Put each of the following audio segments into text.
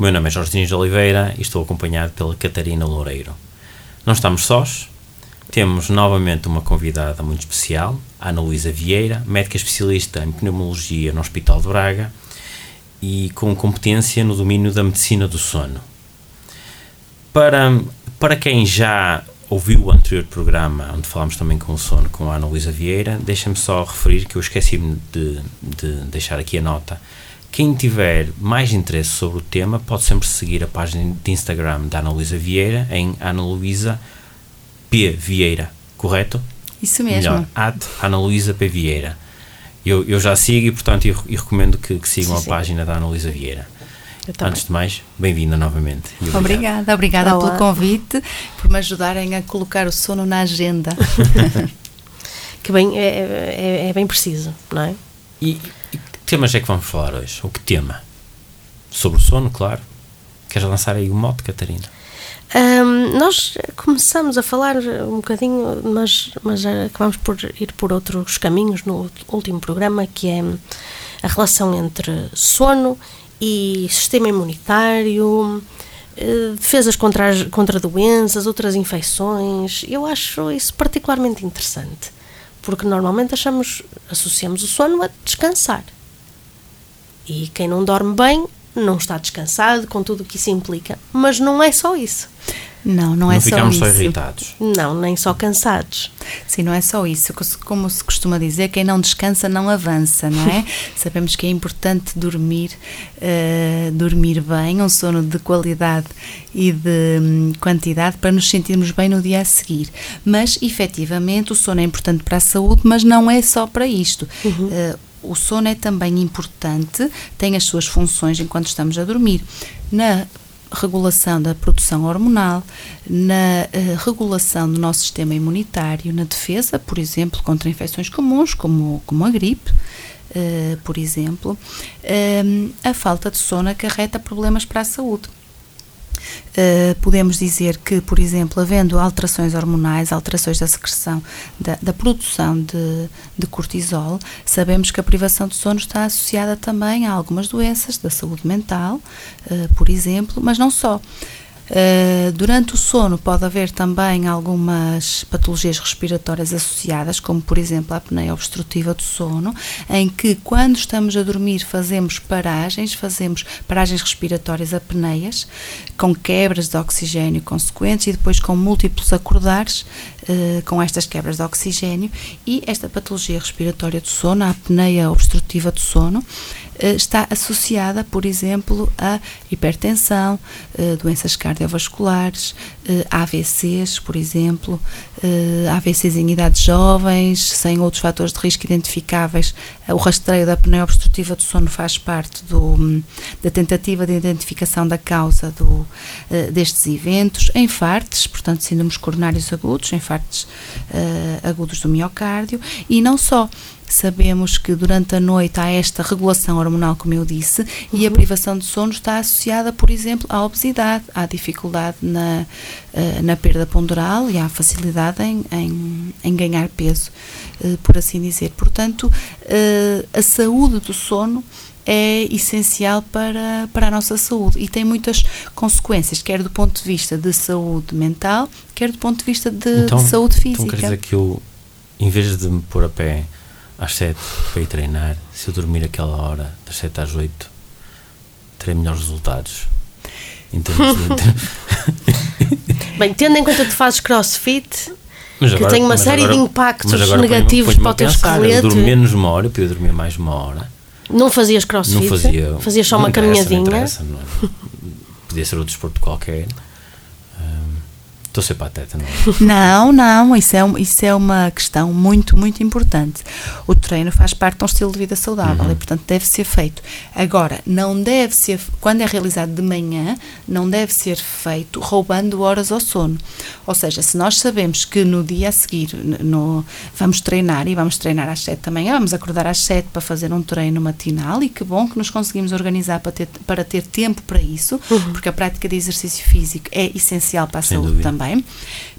O meu nome é Jorge Diniz Oliveira e estou acompanhado pela Catarina Loureiro. Não estamos sós, temos novamente uma convidada muito especial, Ana Luísa Vieira, médica especialista em pneumologia no Hospital de Braga e com competência no domínio da medicina do sono. Para, para quem já ouviu o anterior programa, onde falámos também com o sono com a Ana Luísa Vieira, deixa-me só referir que eu esqueci-me de, de deixar aqui a nota quem tiver mais interesse sobre o tema pode sempre seguir a página de Instagram da Ana Luísa Vieira em Ana Luísa P. Vieira, correto? Isso mesmo. Melhor, at Ana Luísa P. Vieira. Eu, eu já sigo e, portanto, eu, eu recomendo que, que sigam Sim, a sim. página da Ana Luísa Vieira. Antes de mais, bem-vinda novamente. Obrigado. Obrigada, obrigada Olá. pelo convite, por me ajudarem a colocar o sono na agenda. que bem, é, é, é bem preciso, não é? E, e temas é que vamos falar hoje? O que tema? Sobre o sono, claro. Queres lançar aí o mote, Catarina? Ahm, nós começamos a falar um bocadinho, mas, mas acabamos por ir por outros caminhos no último programa, que é a relação entre sono e sistema imunitário, eh, defesas contra, as- contra doenças, outras infecções. Eu acho isso particularmente interessante, porque normalmente achamos, associamos o sono a descansar. E quem não dorme bem não está descansado, com tudo o que isso implica. Mas não é só isso. Não, não é Não só ficamos isso. só irritados. Não, nem só cansados. Sim, não é só isso. Como se costuma dizer, quem não descansa não avança, não é? Sabemos que é importante dormir, eh, dormir bem, um sono de qualidade e de hum, quantidade para nos sentirmos bem no dia a seguir. Mas, efetivamente, o sono é importante para a saúde, mas não é só para isto. Eh, o sono é também importante, tem as suas funções enquanto estamos a dormir. Na regulação da produção hormonal, na eh, regulação do nosso sistema imunitário, na defesa, por exemplo, contra infecções comuns, como, como a gripe, eh, por exemplo, Ehm, a falta de sono acarreta problemas para a saúde. Uh, podemos dizer que, por exemplo, havendo alterações hormonais, alterações da secreção, da, da produção de, de cortisol, sabemos que a privação de sono está associada também a algumas doenças da saúde mental, uh, por exemplo, mas não só. Uh, durante o sono pode haver também algumas patologias respiratórias associadas, como por exemplo a apneia obstrutiva do sono, em que quando estamos a dormir fazemos paragens, fazemos paragens respiratórias apneias, com quebras de oxigênio consequentes e depois com múltiplos acordares uh, com estas quebras de oxigênio e esta patologia respiratória do sono, a apneia obstrutiva do sono, eh, está associada, por exemplo, a hipertensão, eh, doenças cardiovasculares, eh, AVCs, por exemplo, eh, AVCs em idades jovens, sem outros fatores de risco identificáveis. Eh, O rastreio da apneia obstrutiva do sono faz parte do, hum, da tentativa de identificação da causa do, eh, destes eventos. Infartes, portanto, síndromes coronários agudos, eh, agudos do miocárdio, e não só. Sabemos que durante a noite há esta regulação hormonal, como eu disse, e a privação de sono está associada, por exemplo, à obesidade, à dificuldade na, eh, na perda ponderal e à facilidade em, em, em ganhar peso, eh, por assim dizer. Portanto, a saúde do sono é essencial para, para a nossa saúde e tem muitas consequências, quer do ponto de vista de saúde mental, quer do ponto de vista de, de saúde física. Então quer dizer que eu, em vez de me pôr a pé às 7 para ir treinar, se eu dormir aquela hora, das 7 às 8, terei melhores resultados. De... Bem, tendo em conta que tu fazes crossfit, Mas que tem uma série de impactos agora negativos para o teu pensar, Eu esqueleto. durmo menos uma hora, eu podia dormir mais uma hora. Não fazias crossfit, Não fazia. fazias só uma não caminhadinha. interessa, não é? Podia ser outro desporto qualquer. Estou a ser pateta, não é? Não, não, isso é, um- isso é uma questão muito, muito importante. O treino faz parte de um estilo de vida saudável Uhum. e, portanto, deve ser feito. Agora, não deve ser, quando é realizado de manhã, não deve ser feito roubando horas ao sono. Ou seja, se nós sabemos que no dia a seguir no, vamos treinar e vamos treinar às 7 da manhã, vamos acordar às 7 para fazer um treino matinal e que bom que nos conseguimos organizar para ter, para ter tempo para isso, porque a prática de exercício físico é essencial para a Sem saúde dúvida. também também,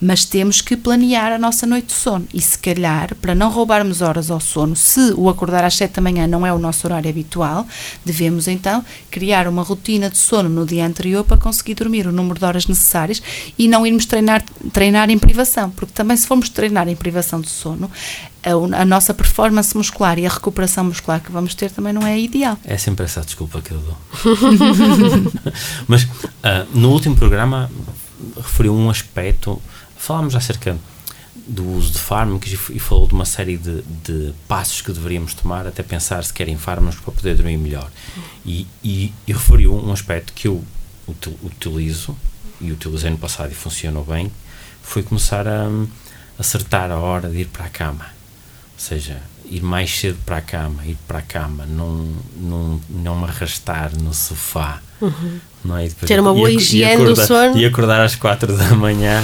mas temos que planear a nossa noite de sono e se calhar, para não roubarmos horas ao sono, se o acordar às 7 da manhã não é o nosso horário habitual, devemos então criar uma rotina de sono no dia anterior para conseguir dormir o número de horas necessárias e não irmos treinar, treinar em privação, porque também se formos treinar em privação de sono, a, a nossa performance muscular e a recuperação muscular que vamos ter também não é ideal. É sempre essa desculpa que eu dou. Mas ah, no último programa referiu um aspecto, falámos acerca do uso de fármacos e, falou de uma série de, de passos que deveríamos tomar até pensar se querem fármacos para poder dormir melhor. E, e, e referiu um aspecto que eu util- utilizo e utilizei no passado e funcionou bem, foi começar a hum, acertar a hora de ir para a cama. Ou seja, ir mais cedo para a cama, ir para a cama, não, não, não me arrastar no sofá. Não é? Depois- Ter uma boa higiene do acordar- sono. E acordar às quatro da manhã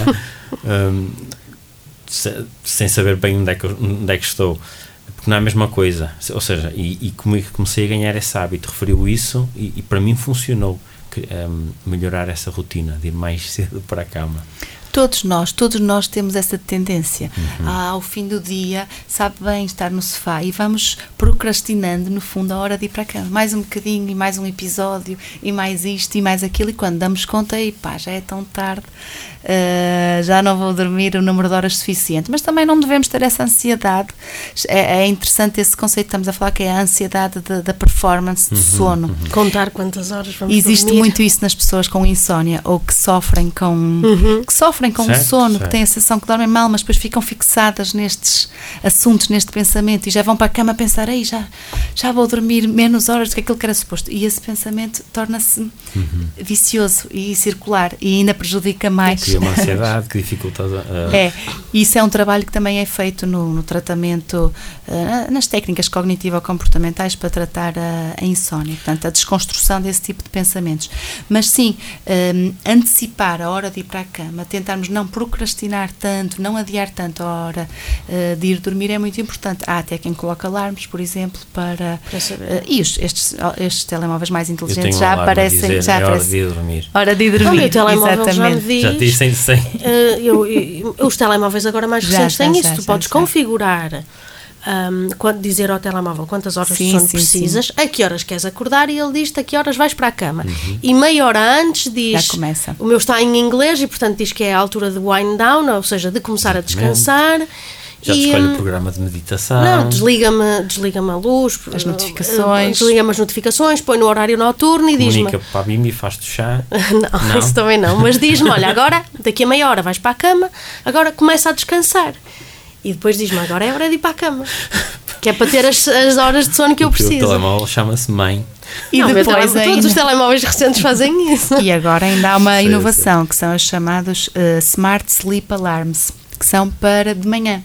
se- sem saber bem onde é, que, onde é que estou. Porque não é a mesma coisa. Ou seja, e, e como comecei a ganhar esse hábito, referiu isso e, e para mim funcionou. Que, hum, melhorar essa rotina de ir mais cedo para a cama. Todos nós, todos nós temos essa tendência. Uhum. Ah, ao fim do dia, sabe bem estar no sofá e vamos procrastinando, no fundo, a hora de ir para a cama. Mais um bocadinho, e mais um episódio, e mais isto, e mais aquilo. E quando damos conta, e pá, já é tão tarde, ah, já não vou dormir o número de horas suficiente. Mas também não devemos ter essa ansiedade. É, é interessante esse conceito que estamos a falar, que é a ansiedade da- performance Uhum, de sono. Contar quantas horas vamos Existe dormir. muito isso nas pessoas com insónia ou que sofrem com que sofrem com Certo, sono, certo. que têm a sensação que dormem mal, mas depois ficam fixadas nestes assuntos, neste pensamento e já vão para a cama a pensar, ei, já, já vou dormir menos horas do que aquilo que era suposto. E esse pensamento torna-se vicioso e circular e ainda prejudica mais. Cria uma ansiedade que dificulta a, É, isso é um trabalho que também é feito no, no tratamento, eh, nas técnicas cognitivo-comportamentais para tratar a, a insónia, portanto, a desconstrução desse tipo de pensamentos. Mas sim, eh, antecipar a hora de ir para a cama, tentarmos não procrastinar tanto, não adiar tanto a hora eh, de ir dormir é muito importante. Há até quem coloca alarmes, por exemplo, para. Para saber. eh, e os- estes, estes telemóveis mais inteligentes um já a aparecem. dizer, já é hora de ir dormir. Hora de dormir. o telemóvel já me exatamente. diz. Já disse sem, sem. Eh, eu- eu- os telemóveis agora mais recentes já, têm já, isso. Tu já, podes já. configurar, quando, dizer ao telemóvel quantas horas Sim, de sono sim, precisas, a que horas queres acordar e ele diz-te a que horas vais para a cama. E meia hora antes diz. Já começa. O meu está em inglês e, portanto, diz que é a altura de wind down, ou seja, de começar a descansar. Já e, escolhe hum, o programa de meditação. não, desliga-me desliga a luz, As eh, notificações. desliga-me as notificações, põe no horário noturno e diz-me. comunica para a Bimbi, faz-te chá. Não, Não? isso também não. Mas diz-me, olha, agora, daqui a meia hora vais para a cama, agora começa a descansar. E depois diz-me, agora é hora de ir para a cama. Que é para ter as, as horas de sono que eu O preciso. telemóvel chama-se mãe. E Não, depois telemóvel- Todos os ainda- telemóveis recentes fazem isso. E agora ainda há uma inovação, que são os chamados eh, Smart Sleep Alarms, que são para de manhã.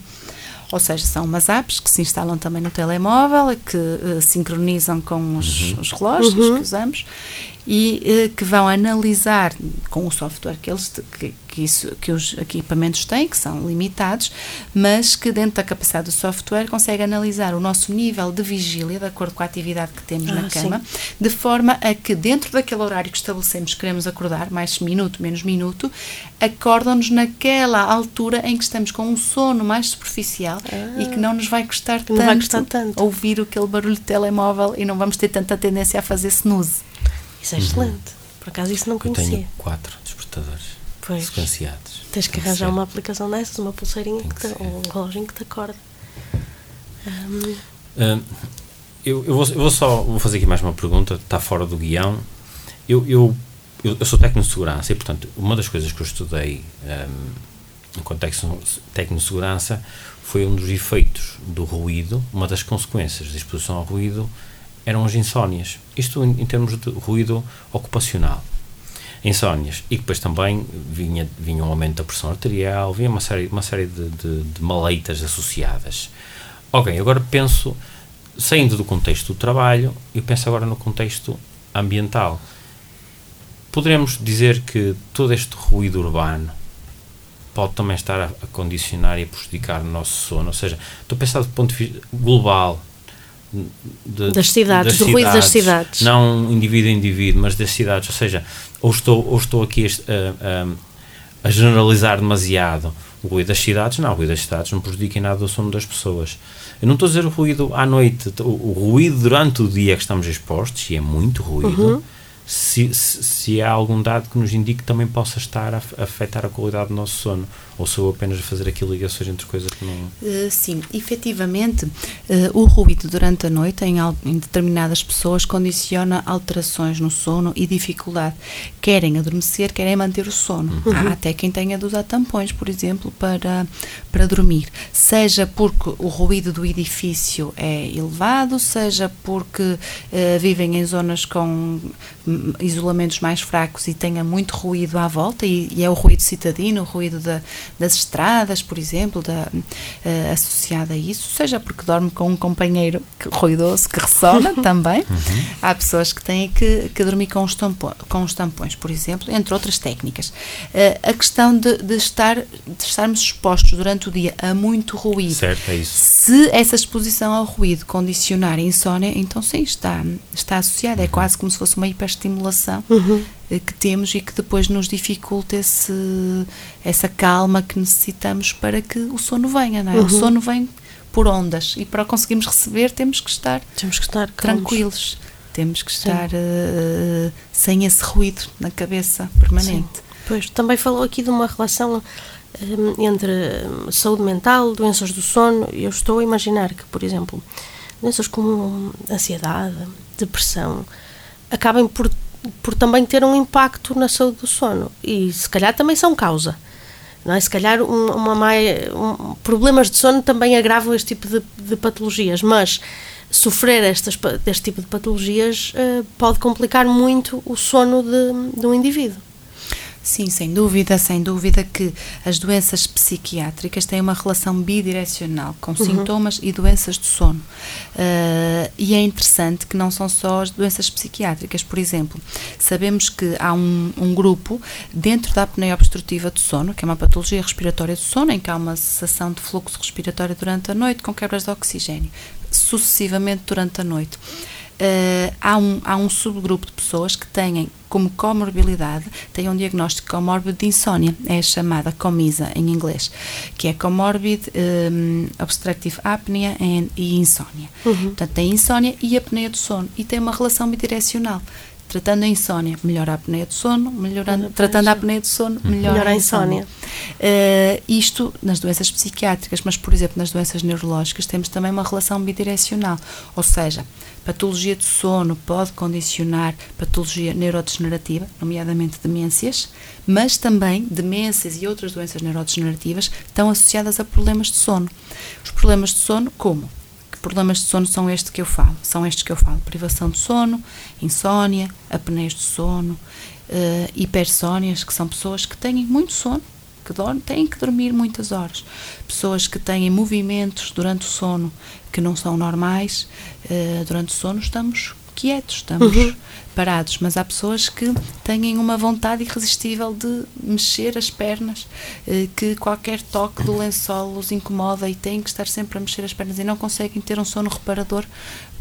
Ou seja, são umas apps que se instalam também no telemóvel, que eh, sincronizam com os, os relógios que usamos e eh, que vão analisar com o software que eles que, que, isso, que os equipamentos têm, que são limitados, mas que dentro da capacidade do software consegue analisar o nosso nível de vigília de acordo com a atividade que temos Ah, na sim. cama, de forma a que dentro daquele horário que estabelecemos que queremos acordar, mais minuto, menos minuto, acordam-nos naquela altura em que estamos com um sono mais superficial e que não nos vai custar, tanto, vai custar tanto. ouvir aquele barulho de telemóvel e não vamos ter tanta tendência a fazer snooze. Isso é excelente. Por acaso isso não Eu conhecia. tenho quatro despertadores Pois. sequenciados. Tens que Tem arranjar uma aplicação dessas, uma pulseirinha, que que te, um reloginho que te acorda. Hum, Hum, eu, eu, vou, eu vou só vou fazer aqui mais uma pergunta, está fora do guião. Eu, eu, eu, eu sou técnico de segurança e, portanto, uma das coisas que eu estudei enquanto técnico técnico de segurança foi um dos efeitos do ruído, uma das consequências da exposição ao ruído eram as insónias. Isto em, em termos de ruído ocupacional. insónias. E depois também vinha, vinha um aumento da pressão arterial, vinha uma série, uma série de, de, de maleitas associadas. Ok, agora penso, saindo do contexto do trabalho, eu penso agora no contexto ambiental. Poderemos dizer que todo este ruído urbano pode também estar a, a condicionar e a prejudicar o nosso sono, ou seja, estou a pensar do ponto de vista global, de, das cidades, das do cidades, ruído das cidades. Não indivíduo a indivíduo, mas das cidades. Ou seja, ou estou, ou estou aqui a, a, a generalizar demasiado o ruído das cidades. Não, o ruído das cidades não prejudica em nada o sono das pessoas. Eu não estou a dizer o ruído à noite, o, o ruído durante o dia que estamos expostos, e é muito ruído. Uhum se, se, se, há algum dado que nos indique que também possa estar a, afetar a qualidade do nosso sono, ou sou apenas a fazer aqui ligações entre coisas que não. Uh, sim, efetivamente, uh, o ruído durante a noite em, em, determinadas pessoas condiciona alterações no sono e dificuldade. Querem adormecer, querem manter o sono. Uhum. Há até quem tenha de usar tampões, por exemplo, para, para dormir. Seja porque o ruído do edifício é elevado, seja porque uh, vivem em zonas com isolamentos mais fracos e tenha muito ruído à volta, e, e é o ruído citadino, o ruído da, das estradas, por exemplo, da, uh, associado a isso, seja porque dorme com um companheiro que, ruidoso que ressona também. Uhum. Há pessoas que têm que, que dormir com os, tampões, com os tampões, por exemplo, entre outras técnicas. Uh, a questão de, de, estar, de estarmos expostos durante o dia a muito ruído. Certo, é isso. Se essa exposição ao ruído condicionar a insónia, então sim, está, está associada. É uhum. quase como se fosse uma hiperestimulação estimulação uhum. Eh, que temos e que depois nos dificulta esse, essa calma que necessitamos para que o sono venha, não é? Uhum. O sono vem por ondas e para conseguirmos receber temos que estar, temos que estar tranquilos, temos que estar uh, sem esse ruído na cabeça permanente. Sim. Pois, também falou aqui de uma relação um, entre saúde mental, doenças do sono. Eu estou a imaginar que, por exemplo, doenças como ansiedade, depressão, acabem por, por também ter um impacto na saúde do sono e se calhar também são causa. Não é? Se calhar um, uma um, problemas de sono também agravam este tipo de, de patologias, mas sofrer estas, deste tipo de patologias uh, pode complicar muito o sono de, de um indivíduo. Sim, sem dúvida, sem dúvida que as doenças psiquiátricas têm uma relação bidirecional com uhum. sintomas e doenças do sono. Uh, e é interessante que não são só as doenças psiquiátricas. Por exemplo, sabemos que há um, um grupo dentro da apneia obstrutiva do sono, que é uma patologia respiratória do sono, em que há uma cessação de fluxo respiratório durante a noite com quebras de oxigênio, sucessivamente durante a noite uh, há, um, há um subgrupo de pessoas que têm como comorbilidade, têm um diagnóstico comórbido de insónia, é chamada COMISA em inglês, que é Comorbid um, Obstructive Apnea and, e Insónia. Uhum. Portanto, tem insónia e apneia do sono e tem uma relação bidirecional tratando a insónia, melhora a apneia do sono, melhorando, tratando a apneia do sono, uhum. melhora, melhora a insónia. Uh, isto nas doenças psiquiátricas, mas, por exemplo, nas doenças neurológicas temos também uma relação bidirecional, ou seja, patologia do sono pode condicionar patologia neurodegenerativa, nomeadamente demências, mas também demências e outras doenças neurodegenerativas estão associadas a problemas de sono. Os problemas de sono, como? problemas de sono são estes que eu falo, são estes que eu falo, privação de sono, insónia, apneias de sono, uh, hipersónias, que são pessoas que têm muito sono, que dormem, têm que dormir muitas horas, pessoas que têm movimentos durante o sono que não são normais, uh, durante o sono estamos quietos, estamos uhum. parados, mas há pessoas que têm uma vontade irresistível de mexer as pernas, eh, que qualquer toque do lençol os incomoda e têm que estar sempre a mexer as pernas e não conseguem ter um sono reparador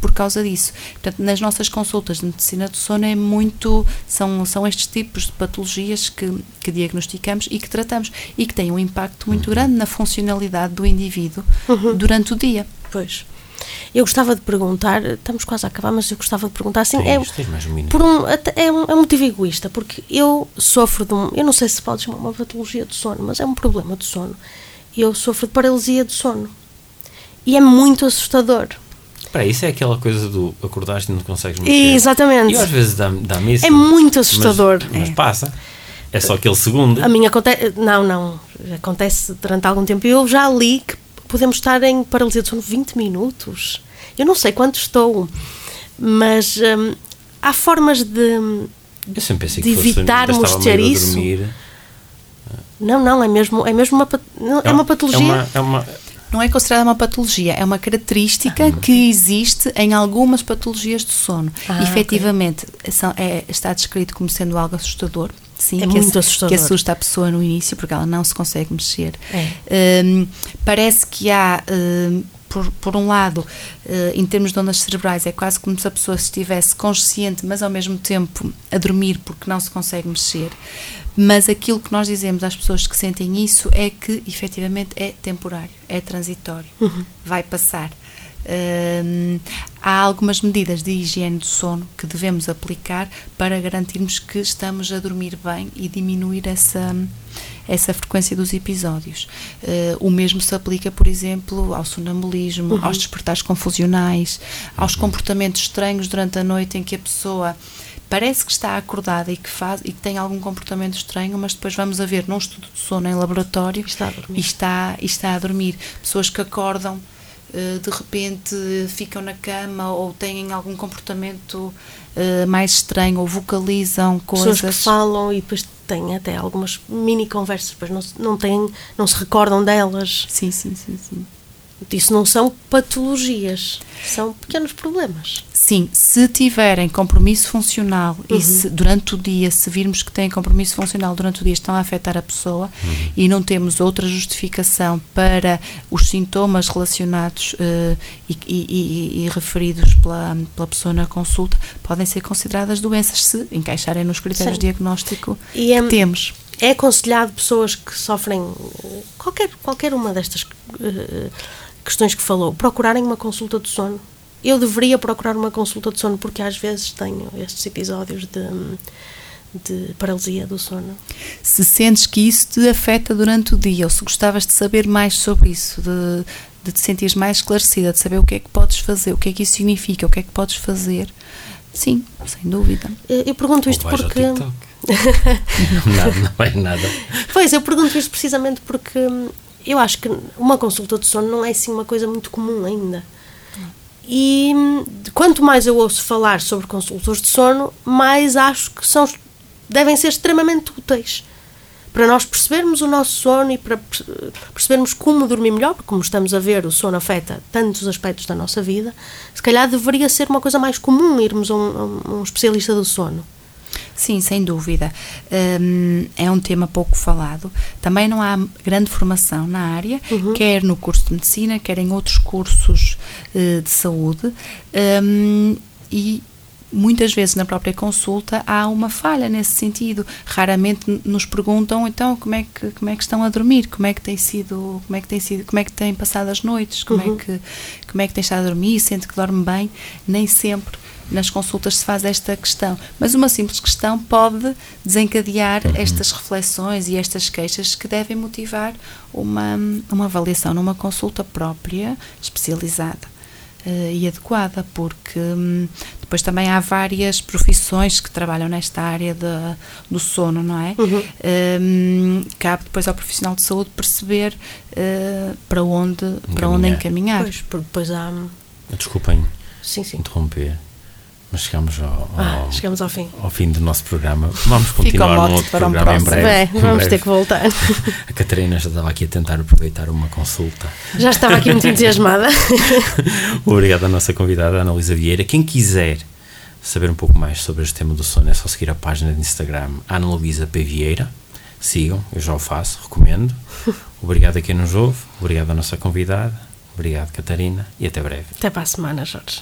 por causa disso. Portanto, nas nossas consultas de medicina do sono é muito são são estes tipos de patologias que, que diagnosticamos e que tratamos e que têm um impacto muito grande na funcionalidade do indivíduo uhum. durante o dia. Pois. Eu gostava de perguntar, estamos quase a acabar, mas eu gostava de perguntar assim, é, um por um, é, um, é um motivo egoísta, porque eu sofro de um, eu não sei se pode chamar uma patologia do sono, mas é um problema do sono. Eu sofro de paralisia do sono. E é muito assustador. Espera, isso é aquela coisa do acordaste e não consegues mexer. Exatamente. E às vezes dá-me dá isso. É muito assustador. Mas, mas é. passa. É só aquele segundo. A minha acontece. Não, não. Acontece durante algum tempo. Eu já li que podemos estar em paralisia do sono 20 minutos. Eu não sei quanto estou, mas hum, há formas de, Eu sempre pensei de que fosse, evitarmos estava ter isso. dormir. Não, não, é mesmo, é mesmo uma, pat- é uma patologia. É uma, é uma- Não é considerada uma patologia, é uma característica que existe em algumas patologias do sono. Ah, Efetivamente, são- é- está descrito como sendo algo assustador. Sim, É que, muito ass- assustador. que assusta a pessoa no início porque ela não se consegue mexer. É. Hum, parece que há, hum, por, por um lado, eh, em termos de ondas cerebrais, é quase como se a pessoa estivesse consciente, mas ao mesmo tempo a dormir porque não se consegue mexer. Mas aquilo que nós dizemos às pessoas que sentem isso é que efetivamente é temporário, é transitório, vai passar. Há algumas medidas de higiene do sono que devemos aplicar para garantirmos que estamos a dormir bem e diminuir essa, essa frequência dos episódios. Eh, o mesmo se aplica, por exemplo, ao sonambulismo, aos despertares confusionais, aos comportamentos estranhos durante a noite em que a pessoa parece que está acordada e que faz e que tem algum comportamento estranho, mas depois vamos a ver num estudo de sono em laboratório Está e está, e está a dormir. Pessoas que acordam de repente ficam na cama ou têm algum comportamento eh, mais estranho ou vocalizam Pessoas coisas. que falam e depois têm até algumas mini conversas, depois não, se- não, têm, não se recordam delas. Sim, sim, sim, sim. Isso não são patologias, são pequenos problemas. Sim, se tiverem compromisso funcional e se durante o dia, se virmos que têm compromisso funcional durante o dia, estão a afetar a pessoa e não temos outra justificação para os sintomas relacionados eh, e, e- e- e referidos pela, pela pessoa na consulta, podem ser consideradas doenças se encaixarem nos critérios Sim. de diagnóstico E é, que temos. é aconselhado pessoas que sofrem eh, qualquer, qualquer uma destas eh, questões que falou, procurarem uma consulta de sono. Eu deveria procurar uma consulta de sono porque às vezes tenho estes episódios de, de paralisia do sono. Se sentes que isso te afeta durante o dia ou se gostavas de saber mais sobre isso, de, de te sentires mais esclarecida, de saber o que é que podes fazer, o que é que isso significa, o que é que podes fazer, sim, sem dúvida. Eu, eu pergunto isto porque. Nada, não vai nada. Pois, eu pergunto isto precisamente porque hum, eu acho que uma consulta de sono não é assim uma coisa muito comum ainda. E hum, quanto mais eu ouço falar sobre consultas de sono, mais acho que são, devem ser extremamente úteis para nós percebermos o nosso sono e para per- percebermos como dormir melhor, porque como estamos a ver, o sono afeta tantos aspectos da nossa vida, se calhar deveria ser uma coisa mais comum irmos a um, a um especialista do sono. Sim, sem dúvida. Hum, é um tema pouco falado. Também não há grande formação na área, quer no curso de medicina, quer em outros cursos eh, de saúde. Hum, e muitas vezes na própria consulta há uma falha nesse sentido. Raramente nos perguntam então como é que como é que estão a dormir, como é que tem sido, como é que tem sido, como é que têm passado as noites, como é que como é que tem estado a dormir, sente que dorme bem, nem sempre nas consultas se faz esta questão, mas uma simples questão pode desencadear estas reflexões e estas queixas que devem motivar uma, uma avaliação numa consulta própria, especializada eh, e adequada, porque hum, depois também há várias profissões que trabalham nesta área de- do sono, não é? Hum, cabe depois ao profissional de saúde perceber eh, para onde, para onde Encaminhar. encaminhar. Pois, porque depois há. Desculpem Sim, sim. interromper, mas chegamos ao, Ah, ao, chegamos ao fim. ao fim do nosso programa. Vamos continuar num outro para um programa em próximo. breve. Em vamos breve. ter que voltar. A Catarina já estava aqui a tentar aproveitar uma consulta. Já estava aqui muito entusiasmada. Obrigado à nossa convidada, Ana Luísa Vieira. Quem quiser saber um pouco mais sobre este tema do sono, é só seguir a página de Instagram Ana Luísa P. Vieira. Sigam, eu já o faço, recomendo. Obrigado a quem nos ouve, obrigado à nossa convidada, obrigado Catarina e até breve. Até para a semana, Jorge.